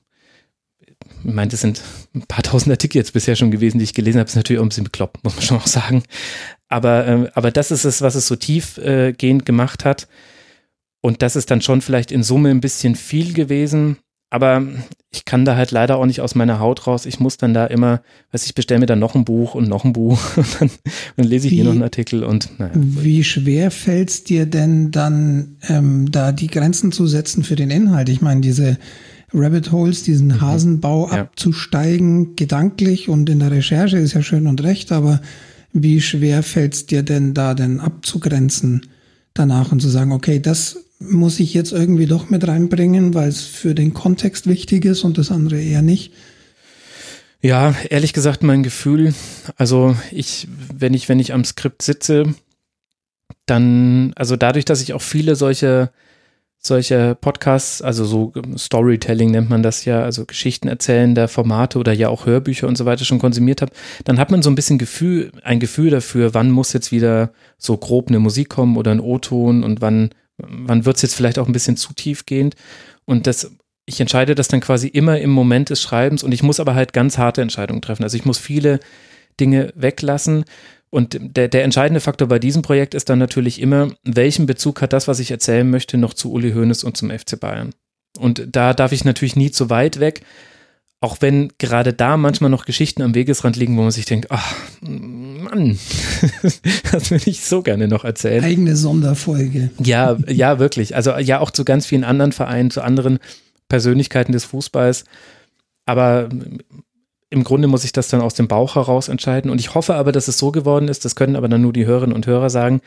ich meine, das sind ein paar tausend Artikel jetzt bisher schon gewesen, die ich gelesen habe, ist natürlich auch ein bisschen bekloppt, muss man schon auch sagen. Aber, äh, aber das ist es, was es so tiefgehend äh, gemacht hat. Und das ist dann schon vielleicht in Summe ein bisschen viel gewesen. Aber ich kann da halt leider auch nicht aus meiner Haut raus. Ich muss dann da immer, weiß ich, bestelle mir dann noch ein Buch und noch ein Buch und dann, dann lese ich wie, hier noch einen Artikel und naja. Wie schwer fällt es dir denn dann, ähm, da die Grenzen zu setzen für den Inhalt? Ich meine, diese Rabbit Holes, diesen mhm. Hasenbau ja. abzusteigen, gedanklich und in der Recherche ist ja schön und recht, aber wie schwer fällt es dir denn da denn abzugrenzen danach und zu sagen, okay, das muss ich jetzt irgendwie doch mit reinbringen, weil es für den Kontext wichtig ist und das andere eher nicht? Ja, ehrlich gesagt, mein Gefühl, also ich, wenn ich, wenn ich am Skript sitze, dann, also dadurch, dass ich auch viele solche, solche Podcasts, also so Storytelling nennt man das ja, also Geschichten erzählender Formate oder ja auch Hörbücher und so weiter schon konsumiert habe, dann hat man so ein bisschen Gefühl, ein Gefühl dafür, wann muss jetzt wieder so grob eine Musik kommen oder ein O-Ton und wann wann wird es jetzt vielleicht auch ein bisschen zu tiefgehend und das ich entscheide das dann quasi immer im Moment des Schreibens und ich muss aber halt ganz harte Entscheidungen treffen. Also ich muss viele Dinge weglassen. Und der, der entscheidende Faktor bei diesem Projekt ist dann natürlich immer, welchen Bezug hat das, was ich erzählen möchte, noch zu Uli Hoeneß und zum FC Bayern. Und da darf ich natürlich nie zu weit weg, auch wenn gerade da manchmal noch Geschichten am Wegesrand liegen, wo man sich denkt, ach Mann, das würde ich so gerne noch erzählen. Eigene Sonderfolge. Ja, ja, wirklich. Also ja, auch zu ganz vielen anderen Vereinen, zu anderen Persönlichkeiten des Fußballs. aber im Grunde muss ich das dann aus dem Bauch heraus entscheiden. Und ich hoffe aber, dass es so geworden ist, das können aber dann nur die Hörerinnen und Hörer sagen,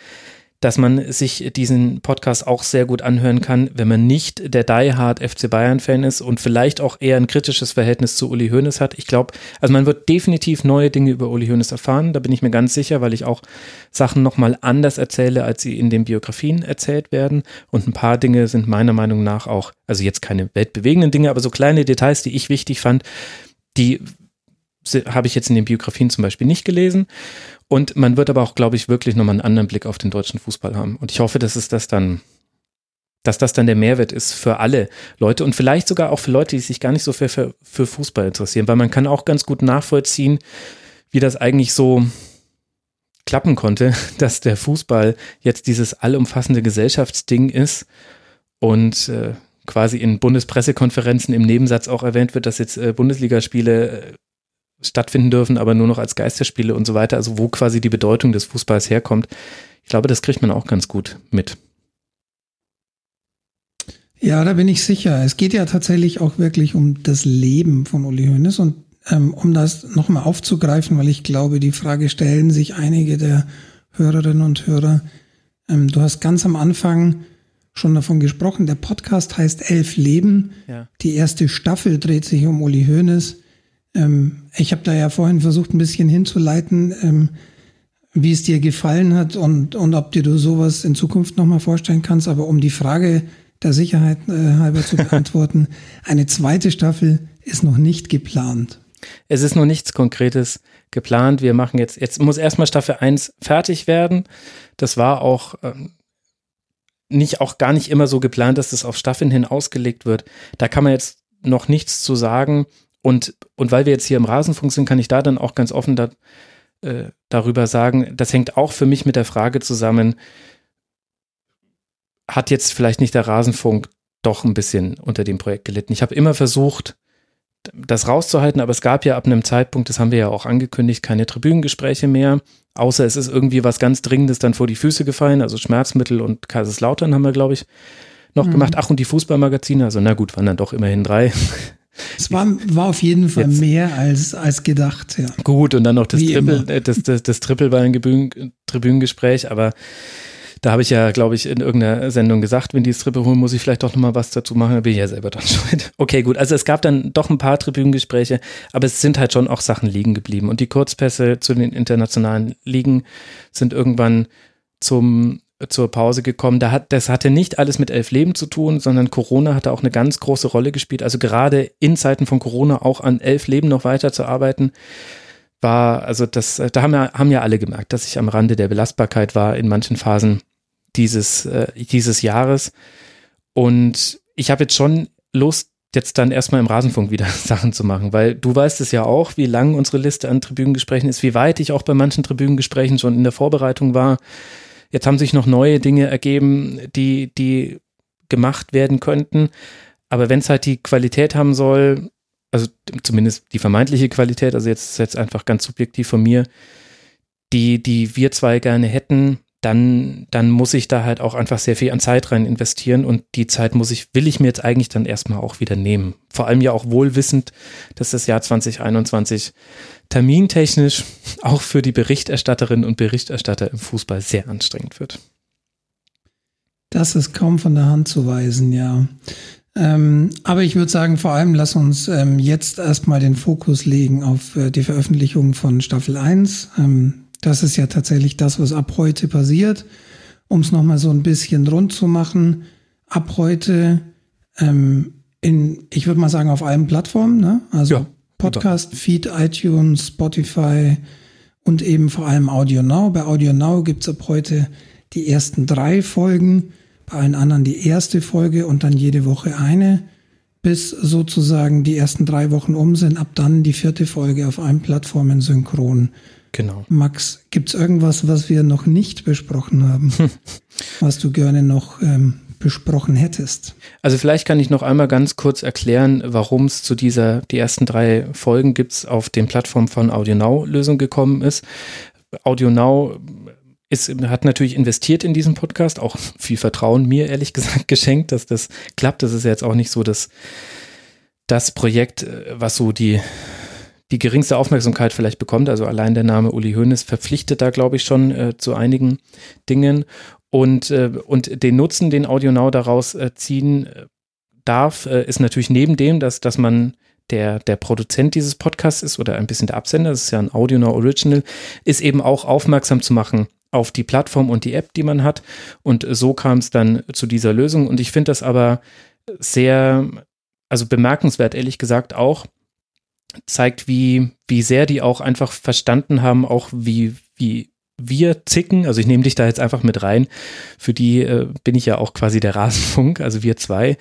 dass man sich diesen Podcast auch sehr gut anhören kann, wenn man nicht der Die Hard FC Bayern Fan ist und vielleicht auch eher ein kritisches Verhältnis zu Uli Hoeneß hat. Ich glaube, also man wird definitiv neue Dinge über Uli Hoeneß erfahren, da bin ich mir ganz sicher, weil ich auch Sachen nochmal anders erzähle, als sie in den Biografien erzählt werden und ein paar Dinge sind meiner Meinung nach auch, also jetzt keine weltbewegenden Dinge, aber so kleine Details, die ich wichtig fand, die habe ich jetzt in den Biografien zum Beispiel nicht gelesen. Und man wird aber auch, glaube ich, wirklich nochmal einen anderen Blick auf den deutschen Fußball haben. Und ich hoffe, dass es das dann, dass das dann der Mehrwert ist für alle Leute und vielleicht sogar auch für Leute, die sich gar nicht so für, für, für Fußball interessieren, weil man kann auch ganz gut nachvollziehen, wie das eigentlich so klappen konnte, dass der Fußball jetzt dieses allumfassende Gesellschaftsding ist und äh, quasi in Bundespressekonferenzen im Nebensatz auch erwähnt wird, dass jetzt äh, Bundesligaspiele äh, stattfinden dürfen, aber nur noch als Geisterspiele und so weiter, also wo quasi die Bedeutung des Fußballs herkommt. Ich glaube, das kriegt man auch ganz gut mit. Ja, da bin ich sicher. Es geht ja tatsächlich auch wirklich um das Leben von Uli Hoeneß und ähm, um das nochmal aufzugreifen, weil ich glaube, die Frage stellen sich einige der Hörerinnen und Hörer. Ähm, du hast ganz am Anfang schon davon gesprochen, der Podcast heißt Elf Leben. Ja. Die erste Staffel dreht sich um Uli Hoeneß. Ähm, ich habe da ja vorhin versucht, ein bisschen hinzuleiten, ähm, wie es dir gefallen hat und, und ob dir du sowas in Zukunft nochmal vorstellen kannst. Aber um die Frage der Sicherheit äh, halber zu beantworten, eine zweite Staffel ist noch nicht geplant. Es ist noch nichts Konkretes geplant. Wir machen jetzt, jetzt muss erstmal Staffel 1 fertig werden. Das war auch ähm, nicht auch gar nicht immer so geplant, dass das auf Staffeln hin ausgelegt wird. Da kann man jetzt noch nichts zu sagen. Und, und weil wir jetzt hier im Rasenfunk sind, kann ich da dann auch ganz offen da, äh, darüber sagen, das hängt auch für mich mit der Frage zusammen, hat jetzt vielleicht nicht der Rasenfunk doch ein bisschen unter dem Projekt gelitten. Ich habe immer versucht, das rauszuhalten, aber es gab ja ab einem Zeitpunkt, das haben wir ja auch angekündigt, keine Tribünengespräche mehr, außer es ist irgendwie was ganz Dringendes dann vor die Füße gefallen, also Schmerzmittel und Kaiserslautern haben wir, glaube ich, noch mhm. gemacht. Ach, und die Fußballmagazine, also na gut, waren dann doch immerhin drei. Es war, war auf jeden Fall Jetzt. mehr als, als gedacht, ja. Gut, und dann noch das Triple, äh, das, das, das Triple bei einem Tribünengespräch, aber da habe ich ja, glaube ich, in irgendeiner Sendung gesagt, wenn die das Triple holen, muss ich vielleicht doch nochmal was dazu machen, da bin ich ja selber dran schuld. Okay, gut, also es gab dann doch ein paar Tribünengespräche, aber es sind halt schon auch Sachen liegen geblieben und die Kurzpässe zu den internationalen Ligen sind irgendwann zum zur Pause gekommen. Da hat, das hatte nicht alles mit elf Leben zu tun, sondern Corona hatte auch eine ganz große Rolle gespielt. Also gerade in Zeiten von Corona auch an elf Leben noch weiter zu arbeiten, war, also das, da haben ja, haben ja alle gemerkt, dass ich am Rande der Belastbarkeit war in manchen Phasen dieses, äh, dieses Jahres. Und ich habe jetzt schon Lust, jetzt dann erstmal im Rasenfunk wieder Sachen zu machen, weil du weißt es ja auch, wie lang unsere Liste an Tribünengesprächen ist, wie weit ich auch bei manchen Tribünengesprächen schon in der Vorbereitung war Jetzt haben sich noch neue Dinge ergeben, die, die gemacht werden könnten. Aber wenn es halt die Qualität haben soll, also zumindest die vermeintliche Qualität, also jetzt, jetzt einfach ganz subjektiv von mir, die, die wir zwei gerne hätten, dann, dann muss ich da halt auch einfach sehr viel an Zeit rein investieren und die Zeit muss ich, will ich mir jetzt eigentlich dann erstmal auch wieder nehmen. Vor allem ja auch wohlwissend, dass das Jahr 2021 termintechnisch auch für die Berichterstatterinnen und Berichterstatter im Fußball sehr anstrengend wird. Das ist kaum von der Hand zu weisen, ja. Ähm, aber ich würde sagen, vor allem lass uns ähm, jetzt erstmal den Fokus legen auf äh, die Veröffentlichung von Staffel 1. Ähm, das ist ja tatsächlich das, was ab heute passiert. Um es nochmal so ein bisschen rund zu machen, ab heute ähm, in, ich würde mal sagen, auf allen Plattformen, ne? Also ja, Podcast, Feed, iTunes, Spotify und eben vor allem Audio Now. Bei Audio Now gibt es ab heute die ersten drei Folgen, bei allen anderen die erste Folge und dann jede Woche eine, bis sozusagen die ersten drei Wochen um sind. Ab dann die vierte Folge auf allen Plattformen synchron. Genau. Max, gibt es irgendwas, was wir noch nicht besprochen haben, was du gerne noch ähm, besprochen hättest? Also vielleicht kann ich noch einmal ganz kurz erklären, warum es zu dieser, die ersten drei Folgen gibt es auf den Plattformen von AudioNow-Lösung gekommen ist. AudioNow ist, hat natürlich investiert in diesen Podcast, auch viel Vertrauen mir ehrlich gesagt geschenkt, dass das klappt. Das ist ja jetzt auch nicht so, dass das Projekt, äh, was so die, die geringste Aufmerksamkeit vielleicht bekommt. Also allein der Name Uli Hoeneß verpflichtet da, glaube ich, schon äh, zu einigen Dingen. Und, äh, und den Nutzen, den AudioNow daraus äh, ziehen äh, darf, äh, ist natürlich neben dem, dass, dass man der, der Produzent dieses Podcasts ist oder ein bisschen der Absender, das ist ja ein AudioNow Original, ist eben auch aufmerksam zu machen auf die Plattform und die App, die man hat. Und so kam es dann zu dieser Lösung. Und ich finde das aber sehr, also bemerkenswert, ehrlich gesagt, auch, zeigt, wie, wie sehr die auch einfach verstanden haben, auch wie, wie wir zicken. Also ich nehme dich da jetzt einfach mit rein. Für die äh, bin ich ja auch quasi der Rasenfunk, also wir zwei,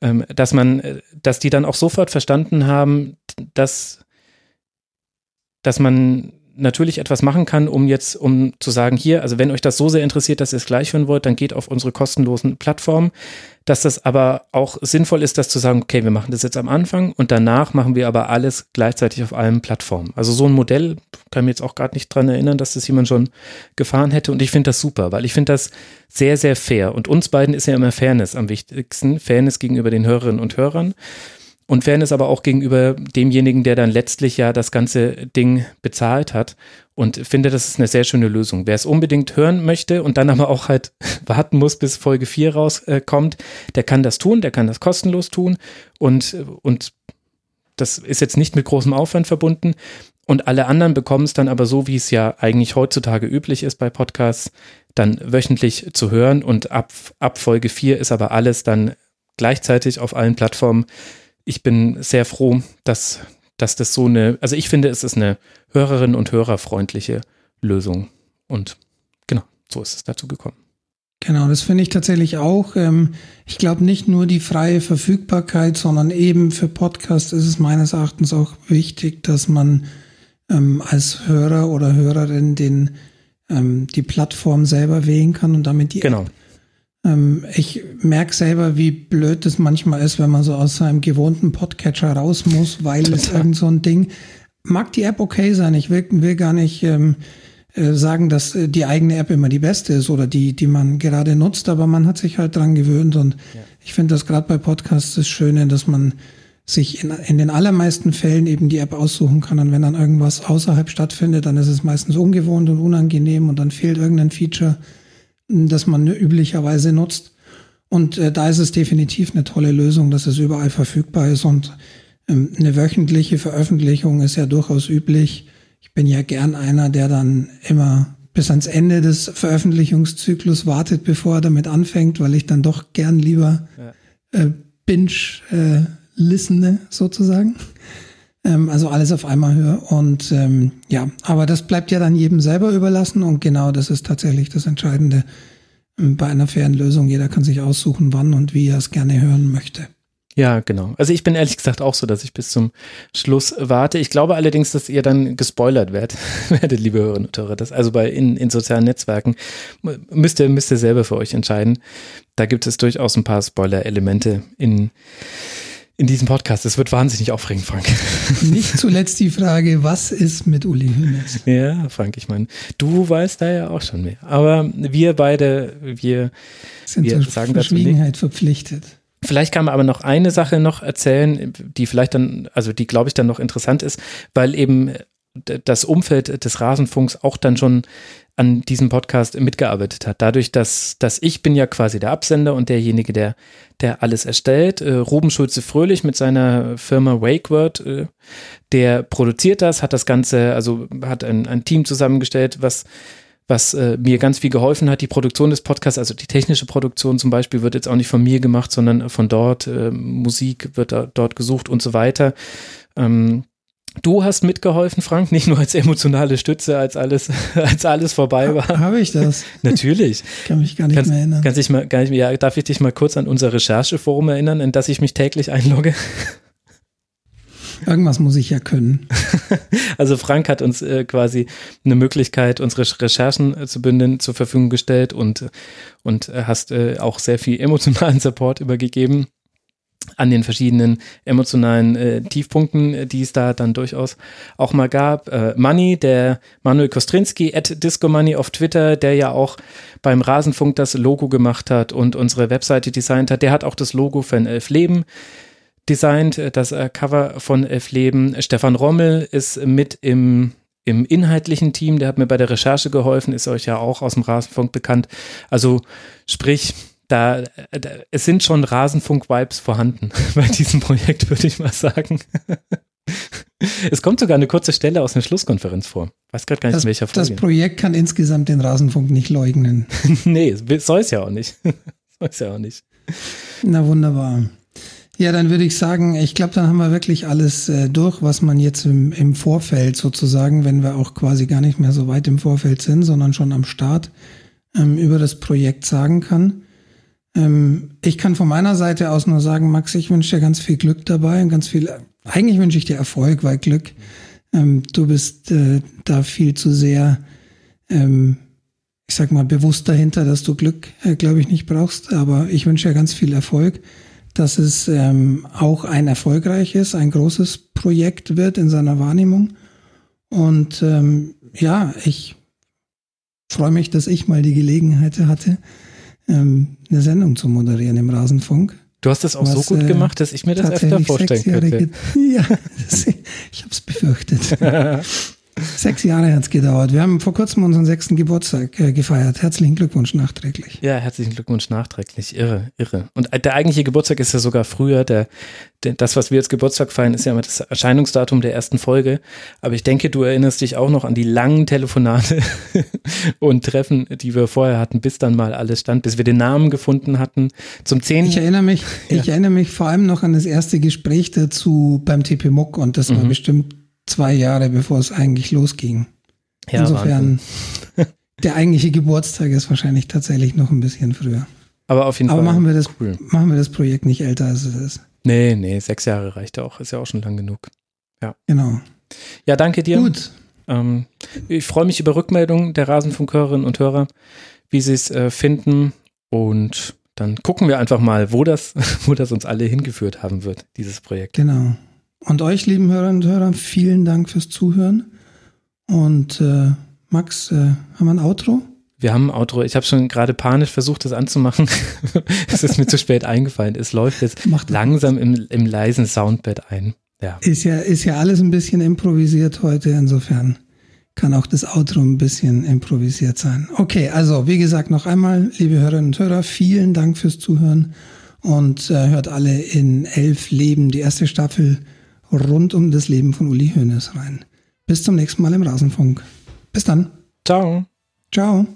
ähm, dass man, äh, dass die dann auch sofort verstanden haben, dass, dass man natürlich etwas machen kann, um jetzt, um zu sagen, hier, also wenn euch das so sehr interessiert, dass ihr es gleich hören wollt, dann geht auf unsere kostenlosen Plattformen. Dass das aber auch sinnvoll ist, das zu sagen, okay, wir machen das jetzt am Anfang und danach machen wir aber alles gleichzeitig auf allen Plattformen. Also so ein Modell kann mir jetzt auch gerade nicht dran erinnern, dass das jemand schon gefahren hätte und ich finde das super, weil ich finde das sehr, sehr fair und uns beiden ist ja immer Fairness am wichtigsten, Fairness gegenüber den Hörerinnen und Hörern und Fairness aber auch gegenüber demjenigen, der dann letztlich ja das ganze Ding bezahlt hat. Und finde, das ist eine sehr schöne Lösung. Wer es unbedingt hören möchte und dann aber auch halt warten muss, bis Folge 4 rauskommt, der kann das tun, der kann das kostenlos tun. Und, und das ist jetzt nicht mit großem Aufwand verbunden. Und alle anderen bekommen es dann aber so, wie es ja eigentlich heutzutage üblich ist bei Podcasts, dann wöchentlich zu hören. Und ab, ab Folge 4 ist aber alles dann gleichzeitig auf allen Plattformen ich bin sehr froh, dass, dass das so eine, also ich finde, es ist eine Hörerin- und Hörerfreundliche Lösung. Und genau, so ist es dazu gekommen. Genau, das finde ich tatsächlich auch. Ähm, ich glaube nicht nur die freie Verfügbarkeit, sondern eben für Podcasts ist es meines Erachtens auch wichtig, dass man ähm, als Hörer oder Hörerin den, ähm, die Plattform selber wählen kann und damit die genau. App ähm, ich merke selber, wie blöd das manchmal ist, wenn man so aus seinem gewohnten Podcatcher raus muss, weil es irgend so ein Ding. Mag die App okay sein. Ich will, will gar nicht ähm, äh, sagen, dass äh, die eigene App immer die beste ist oder die, die man gerade nutzt, aber man hat sich halt dran gewöhnt und ja. ich finde das gerade bei Podcasts das Schöne, dass man sich in, in den allermeisten Fällen eben die App aussuchen kann. Und wenn dann irgendwas außerhalb stattfindet, dann ist es meistens ungewohnt und unangenehm und dann fehlt irgendein Feature das man üblicherweise nutzt. Und äh, da ist es definitiv eine tolle Lösung, dass es überall verfügbar ist. Und ähm, eine wöchentliche Veröffentlichung ist ja durchaus üblich. Ich bin ja gern einer, der dann immer bis ans Ende des Veröffentlichungszyklus wartet, bevor er damit anfängt, weil ich dann doch gern lieber ja. äh, binge äh, listene sozusagen. Ähm, also alles auf einmal höre. Und ähm, ja, aber das bleibt ja dann jedem selber überlassen und genau das ist tatsächlich das Entscheidende ähm, bei einer fairen Lösung. Jeder kann sich aussuchen, wann und wie er es gerne hören möchte. Ja, genau. Also ich bin ehrlich gesagt auch so, dass ich bis zum Schluss warte. Ich glaube allerdings, dass ihr dann gespoilert werdet, werdet, liebe Hörerinnen und Hörer. Das also bei in, in sozialen Netzwerken müsst ihr, müsst ihr selber für euch entscheiden. Da gibt es durchaus ein paar Spoiler-Elemente in in diesem Podcast. Es wird wahnsinnig aufregend, Frank. Nicht zuletzt die Frage, was ist mit Uli Hoeneß? Ja, Frank, ich meine, du weißt da ja auch schon mehr. Aber wir beide, wir sind wir zur sagen Verschwiegenheit verpflichtet. Vielleicht kann man aber noch eine Sache noch erzählen, die vielleicht dann, also die glaube ich dann noch interessant ist, weil eben das Umfeld des Rasenfunks auch dann schon an diesem Podcast mitgearbeitet hat. Dadurch, dass, dass ich bin ja quasi der Absender und derjenige, der, der alles erstellt. Äh, Ruben Schulze-Fröhlich mit seiner Firma WakeWord, äh, der produziert das, hat das Ganze, also hat ein, ein Team zusammengestellt, was was äh, mir ganz viel geholfen hat. Die Produktion des Podcasts, also die technische Produktion zum Beispiel, wird jetzt auch nicht von mir gemacht, sondern von dort. Äh, Musik wird dort gesucht und so weiter. Ähm, Du hast mitgeholfen, Frank, nicht nur als emotionale Stütze, als alles, als alles vorbei war. Habe ich das? Natürlich. kann mich gar nicht kannst, mehr erinnern. Kannst dich mal, gar nicht, ja, darf ich dich mal kurz an unser Rechercheforum erinnern, in das ich mich täglich einlogge? Irgendwas muss ich ja können. Also Frank hat uns äh, quasi eine Möglichkeit, unsere Recherchen äh, zu bündeln, zur Verfügung gestellt und, und äh, hast äh, auch sehr viel emotionalen Support übergegeben an den verschiedenen emotionalen äh, Tiefpunkten, äh, die es da dann durchaus auch mal gab. Äh, Money, der Manuel Kostrinski at Disco Money auf Twitter, der ja auch beim Rasenfunk das Logo gemacht hat und unsere Webseite designt hat, der hat auch das Logo für ein Elf Leben designt, äh, das äh, Cover von Elf Leben. Stefan Rommel ist mit im, im inhaltlichen Team, der hat mir bei der Recherche geholfen, ist euch ja auch aus dem Rasenfunk bekannt. Also sprich, da, da es sind schon Rasenfunk-Vibes vorhanden bei diesem Projekt, würde ich mal sagen. Es kommt sogar eine kurze Stelle aus einer Schlusskonferenz vor. Weiß gerade gar nicht, das, in welcher Folge. Das Projekt kann insgesamt den Rasenfunk nicht leugnen. nee, soll es ja auch nicht. soll es ja auch nicht. Na wunderbar. Ja, dann würde ich sagen, ich glaube, dann haben wir wirklich alles äh, durch, was man jetzt im, im Vorfeld sozusagen, wenn wir auch quasi gar nicht mehr so weit im Vorfeld sind, sondern schon am Start ähm, über das Projekt sagen kann. Ähm, ich kann von meiner Seite aus nur sagen, Max, ich wünsche dir ganz viel Glück dabei und ganz viel, eigentlich wünsche ich dir Erfolg, weil Glück, ähm, du bist äh, da viel zu sehr, ähm, ich sag mal, bewusst dahinter, dass du Glück, äh, glaube ich, nicht brauchst. Aber ich wünsche dir ganz viel Erfolg dass es ähm, auch ein erfolgreiches, ein großes Projekt wird in seiner Wahrnehmung. Und ähm, ja, ich freue mich, dass ich mal die Gelegenheit hatte, ähm, eine Sendung zu moderieren im Rasenfunk. Du hast das auch was, so gut gemacht, dass ich mir das öfter vorstellen könnte. Ja, das, ich habe es befürchtet. Sechs Jahre hat es gedauert. Wir haben vor kurzem unseren sechsten Geburtstag äh, gefeiert. Herzlichen Glückwunsch nachträglich. Ja, herzlichen Glückwunsch nachträglich. Irre, irre. Und der eigentliche Geburtstag ist ja sogar früher. Der, der, das, was wir als Geburtstag feiern, ist ja immer das Erscheinungsdatum der ersten Folge. Aber ich denke, du erinnerst dich auch noch an die langen Telefonate und Treffen, die wir vorher hatten, bis dann mal alles stand, bis wir den Namen gefunden hatten. Zum 10. Ich erinnere mich, ja. ich erinnere mich vor allem noch an das erste Gespräch dazu beim TP Muck und das mhm. war bestimmt zwei Jahre, bevor es eigentlich losging. Ja, Insofern, der eigentliche Geburtstag ist wahrscheinlich tatsächlich noch ein bisschen früher. Aber auf jeden Aber Fall. Aber machen wir das, cool. machen wir das Projekt nicht älter, als es ist. Nee, nee, sechs Jahre reicht auch. Ist ja auch schon lang genug. Ja. Genau. Ja, danke dir. Gut. Ähm, ich freue mich über Rückmeldungen der Rasenfunkhörerinnen und Hörer, wie sie es äh, finden. Und dann gucken wir einfach mal, wo das, wo das uns alle hingeführt haben wird, dieses Projekt. Genau. Und euch, lieben Hörerinnen und Hörer, vielen Dank fürs Zuhören. Und äh, Max, äh, haben wir ein Outro? Wir haben ein Outro. Ich habe schon gerade panisch versucht, das anzumachen. es ist mir zu spät eingefallen. Es läuft jetzt Macht langsam im, im leisen Soundbed ein. Ja. Ist ja, ist ja alles ein bisschen improvisiert heute. Insofern kann auch das Outro ein bisschen improvisiert sein. Okay, also wie gesagt, noch einmal, liebe Hörerinnen und Hörer, vielen Dank fürs Zuhören und äh, hört alle in Elf Leben, die erste Staffel rund um das Leben von Uli Hoeneß rein. Bis zum nächsten Mal im Rasenfunk. Bis dann. Ciao. Ciao.